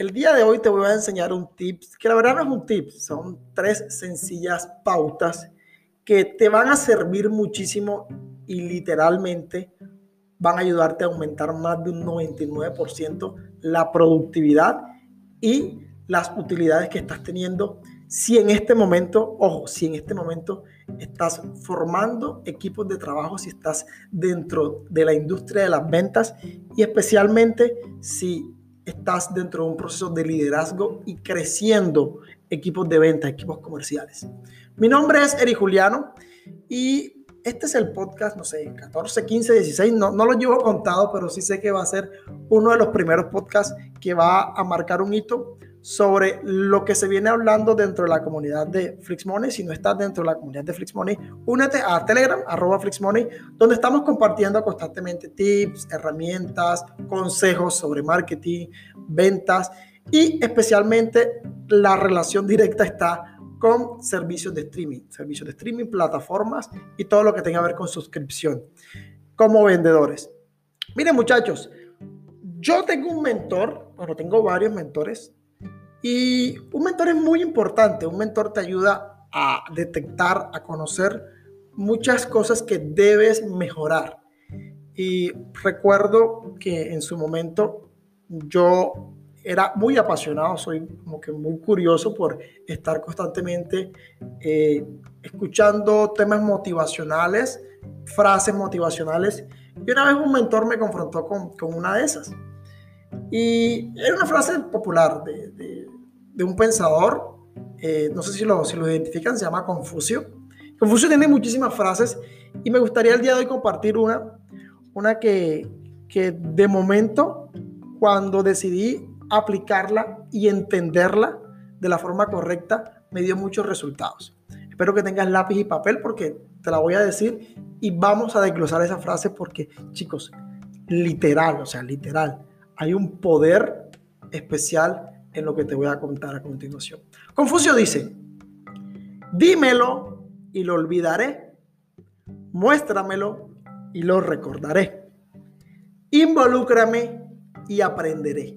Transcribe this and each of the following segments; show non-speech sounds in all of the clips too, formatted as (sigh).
El día de hoy te voy a enseñar un tip, que la verdad no es un tip, son tres sencillas pautas que te van a servir muchísimo y literalmente van a ayudarte a aumentar más de un 99% la productividad y las utilidades que estás teniendo si en este momento, ojo, si en este momento estás formando equipos de trabajo, si estás dentro de la industria de las ventas y especialmente si estás dentro de un proceso de liderazgo y creciendo equipos de venta, equipos comerciales. Mi nombre es Eri Juliano y este es el podcast, no sé, 14, 15, 16, no, no lo llevo contado, pero sí sé que va a ser uno de los primeros podcasts que va a marcar un hito sobre lo que se viene hablando dentro de la comunidad de FlixMoney. Si no estás dentro de la comunidad de FlixMoney, únete a Telegram, arroba FlixMoney, donde estamos compartiendo constantemente tips, herramientas, consejos sobre marketing, ventas y especialmente la relación directa está con servicios de streaming, servicios de streaming, plataformas y todo lo que tenga que ver con suscripción como vendedores. Miren muchachos, yo tengo un mentor, bueno, tengo varios mentores, y un mentor es muy importante, un mentor te ayuda a detectar, a conocer muchas cosas que debes mejorar. Y recuerdo que en su momento yo era muy apasionado, soy como que muy curioso por estar constantemente eh, escuchando temas motivacionales, frases motivacionales. Y una vez un mentor me confrontó con, con una de esas. Y era una frase popular de, de, un pensador, eh, no sé si lo, si lo identifican, se llama Confucio. Confucio tiene muchísimas frases y me gustaría el día de hoy compartir una, una que, que de momento, cuando decidí aplicarla y entenderla de la forma correcta, me dio muchos resultados. Espero que tengas lápiz y papel porque te la voy a decir y vamos a desglosar esa frase porque, chicos, literal, o sea, literal, hay un poder especial en lo que te voy a contar a continuación. Confucio dice, dímelo y lo olvidaré, muéstramelo y lo recordaré, involúcrame y aprenderé.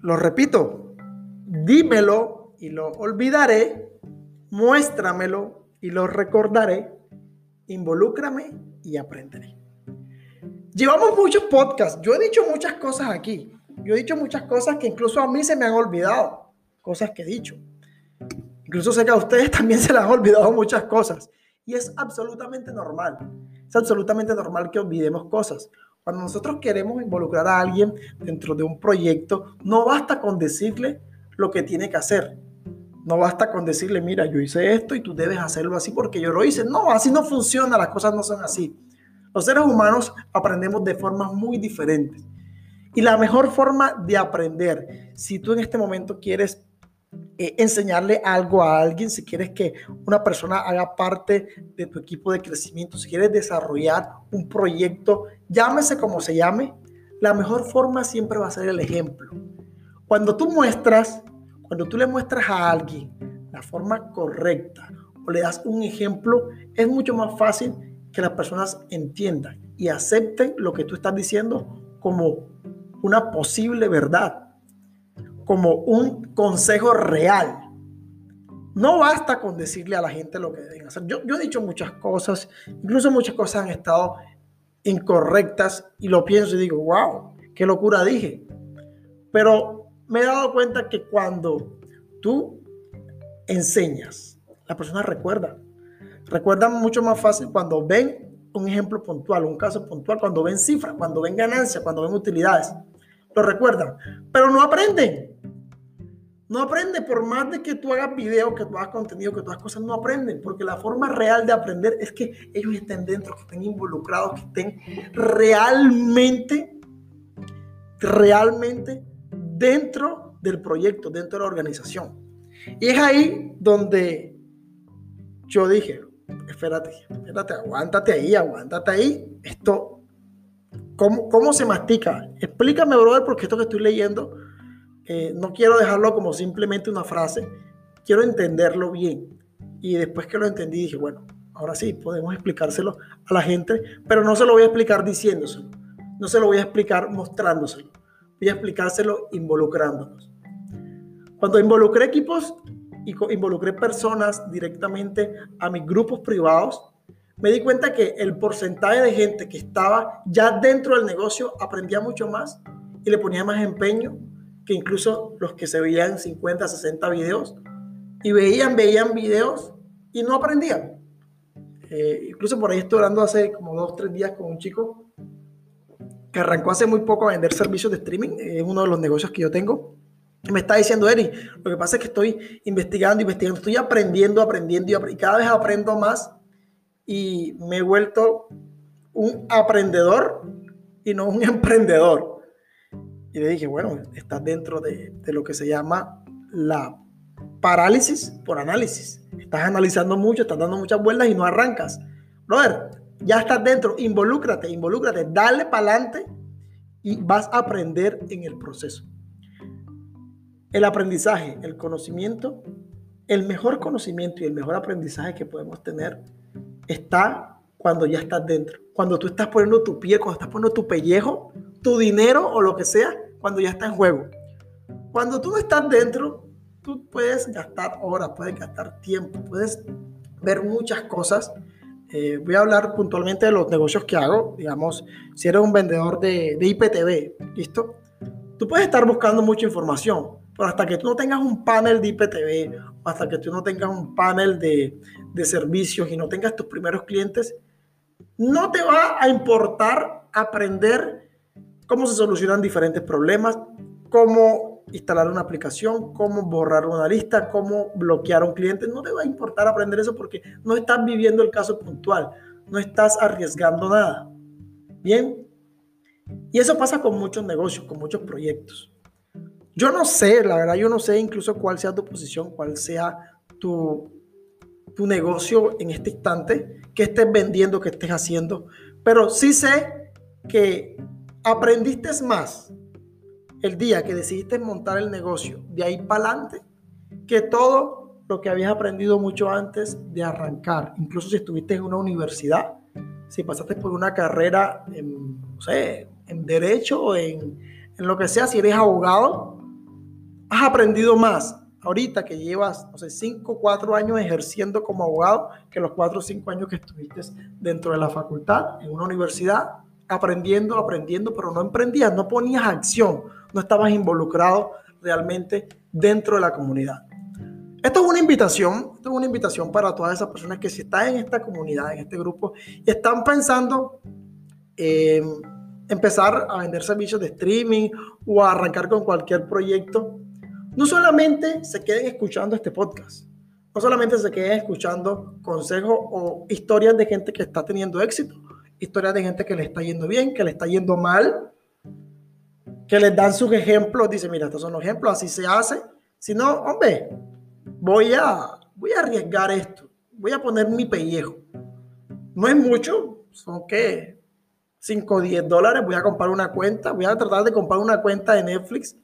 Lo repito, dímelo y lo olvidaré, muéstramelo y lo recordaré, involúcrame y aprenderé. Llevamos muchos podcasts. Yo he dicho muchas cosas aquí. Yo he dicho muchas cosas que incluso a mí se me han olvidado. Cosas que he dicho. Incluso sé que a ustedes (laughs) también se les han olvidado muchas cosas. Y es absolutamente normal. Es absolutamente normal que olvidemos cosas. Cuando nosotros queremos involucrar a alguien dentro de un proyecto, no basta con decirle lo que tiene que hacer. No basta con decirle, mira, yo hice esto y tú debes hacerlo así porque yo lo hice. No, así no funciona, las cosas no son así. Los seres humanos aprendemos de formas muy diferentes. Y la mejor forma de aprender, si tú en este momento quieres eh, enseñarle algo a alguien, si quieres que una persona haga parte de tu equipo de crecimiento, si quieres desarrollar un proyecto, llámese como se llame, la mejor forma siempre va a ser el ejemplo. Cuando tú muestras, cuando tú le muestras a alguien la forma correcta o le das un ejemplo, es mucho más fácil que las personas entiendan y acepten lo que tú estás diciendo como una posible verdad, como un consejo real. No basta con decirle a la gente lo que deben hacer. Yo, he dicho muchas cosas, incluso muchas cosas han estado incorrectas y lo pienso y digo, wow, qué locura dije. Pero me he dado cuenta que cuando tú enseñas, la persona recuerda. Recuerdan mucho más fácil cuando ven un ejemplo puntual, un caso puntual, cuando ven cifras, cuando ven ganancias, cuando ven utilidades. Lo recuerdan, pero no aprenden. No aprenden por más de que tú hagas videos, que tú hagas contenido, que tú cosas, no aprenden, porque la forma real de aprender es que ellos estén dentro, que estén involucrados, que estén realmente, realmente dentro del proyecto, dentro de la organización. Y es ahí donde yo dije, espérate, espérate, aguántate ahí, aguántate ahí. Esto, ¿cómo, cómo se mastica? Explícame, brother, porque esto que estoy leyendo, eh, no quiero dejarlo como simplemente una frase, quiero entenderlo bien. Y después que lo entendí, dije, bueno, ahora sí, podemos explicárselo a la gente, pero no se lo voy a explicar diciéndoselo, no se lo voy a explicar mostrándoselo. voy a explicárselo involucrándonos. Cuando involucré equipos y involucré personas directamente a mis grupos privados, me di cuenta que el porcentaje de gente que estaba ya dentro del negocio aprendía mucho más y le ponía más empeño que incluso los que se veían 50, 60 videos y veían, veían videos y no aprendían. Eh, incluso por ahí estoy hablando hace como dos, tres días con un chico que arrancó hace muy poco a vender servicios de streaming, es uno de los negocios que yo tengo. Y me está diciendo, Eri, lo que pasa es que estoy investigando, investigando, estoy aprendiendo, aprendiendo y cada vez aprendo más y me he vuelto un aprendedor y no un (laughs) emprendedor. Y le dije, bueno, estás dentro de, de lo que se llama la parálisis por análisis. Estás analizando mucho, estás dando muchas vueltas y no arrancas. Brother, ya estás dentro, involúcrate, involúcrate, dale para adelante y vas a aprender en el proceso. El aprendizaje, el conocimiento, el mejor conocimiento y el mejor aprendizaje que podemos tener está cuando ya estás dentro. Cuando tú estás poniendo tu pie, cuando estás poniendo tu pellejo, tu dinero o lo que sea, cuando ya está en juego. Cuando tú estás dentro, tú puedes gastar horas, puedes gastar tiempo, puedes ver muchas cosas. Eh, voy a hablar puntualmente de los negocios que hago. Digamos, si eres un vendedor de, de IPTV, ¿listo? Tú puedes estar buscando mucha información, pero hasta que tú no tengas un panel de IPTV, hasta que tú no tengas un panel de, de servicios y no tengas tus primeros clientes, no te va a importar aprender cómo se solucionan diferentes problemas, cómo instalar una aplicación, cómo borrar una lista, cómo bloquear un cliente. No te va a importar aprender eso porque no estás viviendo el caso puntual, no estás arriesgando nada. Bien. Y eso pasa con muchos negocios, con muchos proyectos. Yo no sé, la verdad, yo no sé incluso cuál sea tu posición, cuál sea tu, tu negocio en este instante, qué estés vendiendo, qué estés haciendo, pero sí sé que aprendiste más el día que decidiste montar el negocio de ahí para adelante que todo lo que habías aprendido mucho antes de arrancar, incluso si estuviste en una universidad, si pasaste por una carrera en, no sé, en derecho en, en lo que sea, si eres abogado, has aprendido más ahorita que llevas, no sé, 5, 4 años ejerciendo como abogado que los 4 o 5 años que estuviste dentro de la facultad, en una universidad, aprendiendo, aprendiendo, pero no emprendías, no ponías acción, no estabas involucrado realmente dentro de la comunidad. Esto es una invitación, esto es una invitación para todas esas personas que si están en esta comunidad, en este grupo, y están pensando en empezar a vender servicios de streaming o a arrancar con cualquier proyecto, no solamente se queden escuchando este podcast, no solamente se queden escuchando consejos o historias de gente que está teniendo éxito, historias de gente que le está yendo bien, que le está yendo mal, que les dan sus ejemplos, dice, mira, estos son los ejemplos, así se hace. Si no, hombre, voy a, voy a arriesgar esto, voy a poner mi pellejo. No es mucho, son que 5 o 10 dólares, voy a comprar una cuenta, voy a tratar de comprar una cuenta de Netflix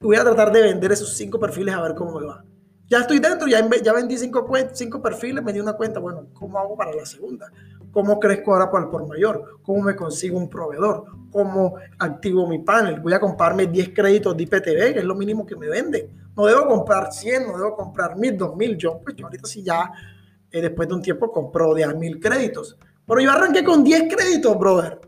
voy a tratar de vender esos cinco perfiles a ver cómo me va. Ya estoy dentro, ya, ya vendí cinco, cinco perfiles, me di una cuenta. Bueno, ¿cómo hago para la segunda? ¿Cómo crezco ahora para el por mayor? ¿Cómo me consigo un proveedor? ¿Cómo activo mi panel? Voy a comprarme 10 créditos de IPTV, que es lo mínimo que me vende. No debo comprar 100, no debo comprar 1000, 2000. Yo, pues yo ahorita sí ya, eh, después de un tiempo, compro de a 1000 créditos. Pero yo arranqué con 10 créditos, brother.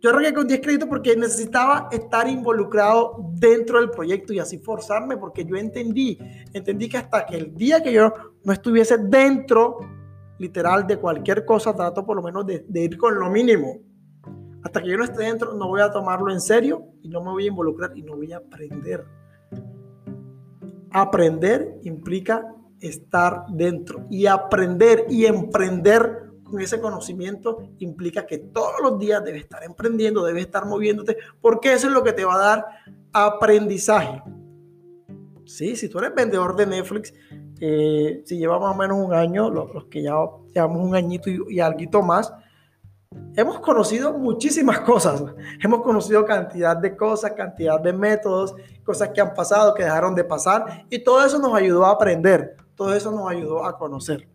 Yo arranqué con 10 créditos porque necesitaba estar involucrado dentro del proyecto y así forzarme porque yo entendí, entendí que hasta que el día que yo no estuviese dentro, literal, de cualquier cosa, trato por lo menos de, de ir con lo mínimo. Hasta que yo no esté dentro, no voy a tomarlo en serio y no me voy a involucrar y no voy a aprender. Aprender implica estar dentro y aprender y emprender ese conocimiento implica que todos los días debes estar emprendiendo, debes estar moviéndote, porque eso es lo que te va a dar aprendizaje. Sí, si tú eres vendedor de Netflix, eh, si lleva más o menos un año, los, que ya llevamos un añito y, y algo más, hemos conocido muchísimas (laughs) cosas. Hemos conocido cantidad de cosas, cantidad de métodos, cosas que han pasado, que dejaron de pasar, y todo eso nos ayudó a aprender, todo eso nos ayudó a conocer.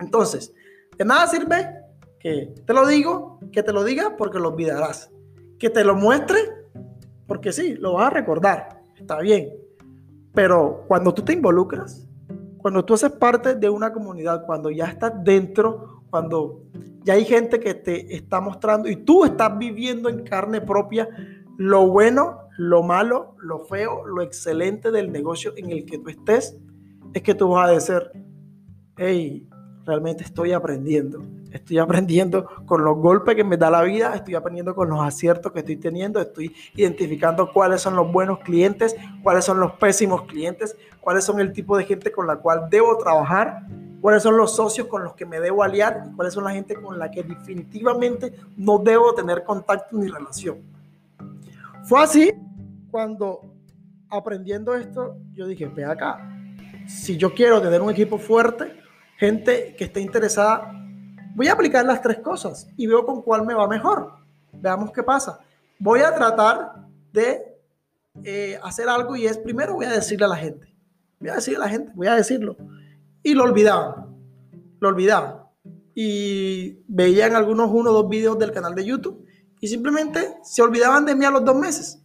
Entonces, de nada sirve que te lo digo, que te lo diga porque lo olvidarás. Que te lo muestre porque sí, lo vas a recordar, está bien, pero cuando tú te involucras, cuando tú haces parte de una comunidad, cuando ya estás dentro, cuando ya hay gente que te está mostrando y tú estás viviendo en carne propia lo bueno, lo malo, lo feo, lo excelente del negocio en el que tú estés, es que tú vas a decir, hey, realmente estoy aprendiendo. Estoy aprendiendo con los golpes que me da la vida, estoy aprendiendo con los aciertos que estoy teniendo, estoy identificando cuáles son los buenos clientes, cuáles son los pésimos clientes, cuáles son el tipo de gente con la cual debo trabajar, cuáles son los socios con los que me debo aliar y cuáles son la gente con la que definitivamente no debo tener contacto ni relación. Fue así cuando aprendiendo esto, yo dije, ve acá, si yo quiero tener un equipo fuerte, gente que esté interesada, voy a aplicar las tres cosas y veo con cuál me va mejor. Veamos qué pasa. Voy a tratar de eh, hacer algo y es primero voy a decirle a la gente. Voy a decirle a la gente, voy a decirlo. Y lo olvidaban. Lo olvidaban. Y veían algunos uno o dos videos del canal de YouTube y simplemente se olvidaban de mí a los dos meses.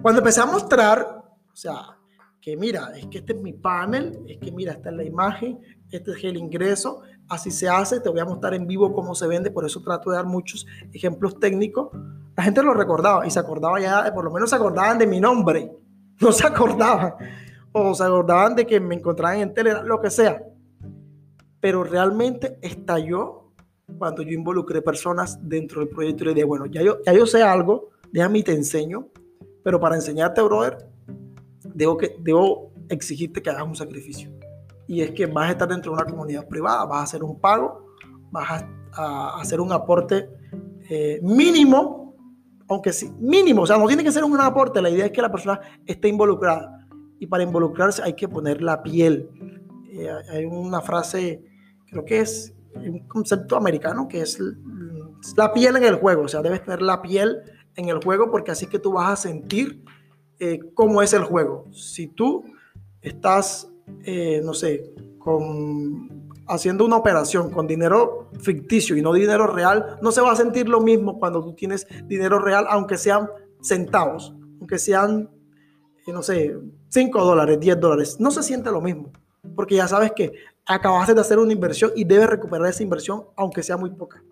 Cuando empecé a mostrar, o sea, que mira, es que este es mi panel, es que mira, esta es la imagen, este es el ingreso, así se hace, te voy a mostrar en vivo cómo se vende, por eso trato de dar muchos ejemplos técnicos. La gente lo recordaba y se acordaba ya, por lo menos se acordaban de mi nombre, (laughs) no se acordaban, o se acordaban de que me encontraban en tele, lo que sea. Pero realmente estalló cuando yo involucré personas dentro del proyecto y le dije, bueno, ya yo, ya yo sé algo, déjame y te enseño, pero para enseñarte, brother, debo, que, debo exigirte que hagas un sacrificio y es que vas a estar dentro de una comunidad privada, vas a hacer un pago, vas a, hacer un aporte eh, mínimo, aunque sí, mínimo, o sea, no tiene que ser un aporte, la idea es que la persona esté involucrada y para involucrarse hay que poner la piel. Eh, hay una frase, creo que es un concepto americano, que es la piel en el juego, o sea, debes tener la piel en el juego porque así que tú vas a sentir eh, cómo es el juego. Si tú estás eh, no sé, con, haciendo una operación con dinero ficticio y no dinero real, no se va a sentir lo mismo cuando tú tienes dinero real, aunque sean centavos, aunque sean, eh, no sé, 5 dólares, 10 dólares. No se siente lo mismo, porque ya sabes que acabaste de hacer una inversión y debes recuperar esa inversión, aunque sea muy poca.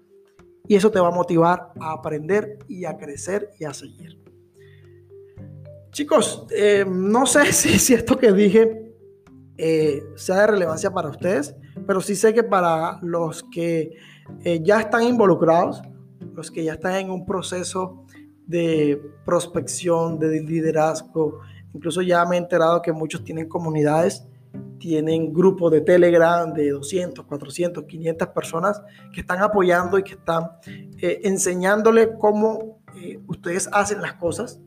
Y eso te va a motivar a aprender y a crecer y a seguir. Chicos, eh, no sé (laughs) si, si esto que dije eh, sea de relevancia para ustedes, pero sí sé que para los que eh, ya están involucrados, los que ya están en un proceso de prospección, de liderazgo, incluso ya me he enterado que muchos tienen comunidades, tienen grupos de Telegram de 200, 400, 500 personas que están apoyando y que están enseñándole cómo ustedes hacen las cosas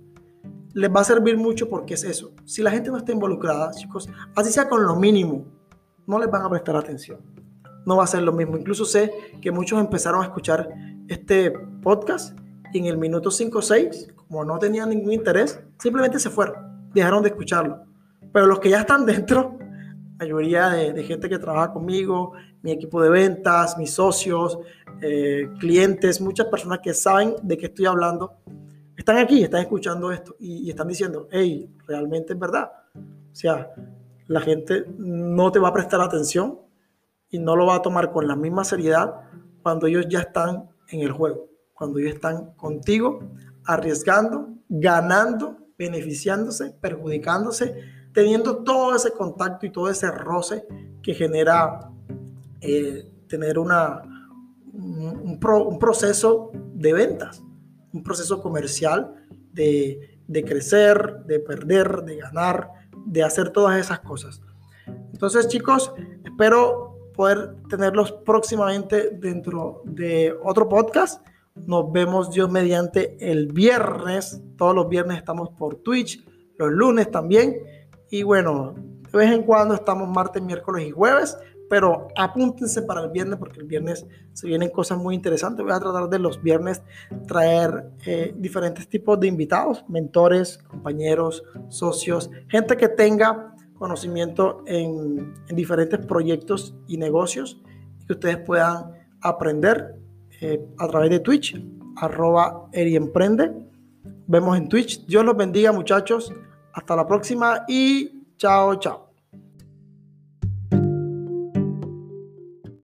les va a servir mucho porque es eso. Si la gente no está involucrada, chicos, así sea con lo mínimo, no les van a prestar atención. No va a ser lo mismo. Incluso sé que muchos empezaron a escuchar este podcast y en el minuto 5 o 6, como no tenían ningún interés, simplemente se fueron, dejaron de escucharlo. Pero los que ya están (laughs) dentro, la mayoría de, gente que trabaja conmigo, mi equipo de ventas, mis socios, eh, clientes, muchas personas que saben de qué estoy hablando, están aquí, están escuchando esto y, están diciendo, hey, realmente es verdad. O sea, la gente no te va a prestar atención y no lo va a tomar con la misma seriedad cuando ellos ya están en el juego, cuando ellos están contigo, arriesgando, ganando, beneficiándose, perjudicándose, teniendo todo ese contacto y todo ese roce que genera eh, tener una, un proceso de ventas un proceso comercial de, crecer, de perder, de ganar, de hacer todas esas cosas. Entonces, chicos, espero poder tenerlos próximamente dentro de otro podcast. Nos vemos Dios mediante el viernes. Todos los viernes estamos por Twitch, los lunes también. Y bueno, de vez en cuando estamos martes, miércoles y jueves pero apúntense para el viernes porque el viernes se vienen cosas muy interesantes. Voy a tratar de los viernes traer eh, diferentes tipos de invitados, mentores, compañeros, socios, gente que tenga conocimiento en, diferentes proyectos y negocios que ustedes puedan aprender eh, a través de Twitch, arroba Eriemprende. vemos en Twitch. Dios los bendiga muchachos. Hasta la próxima y chao, chao.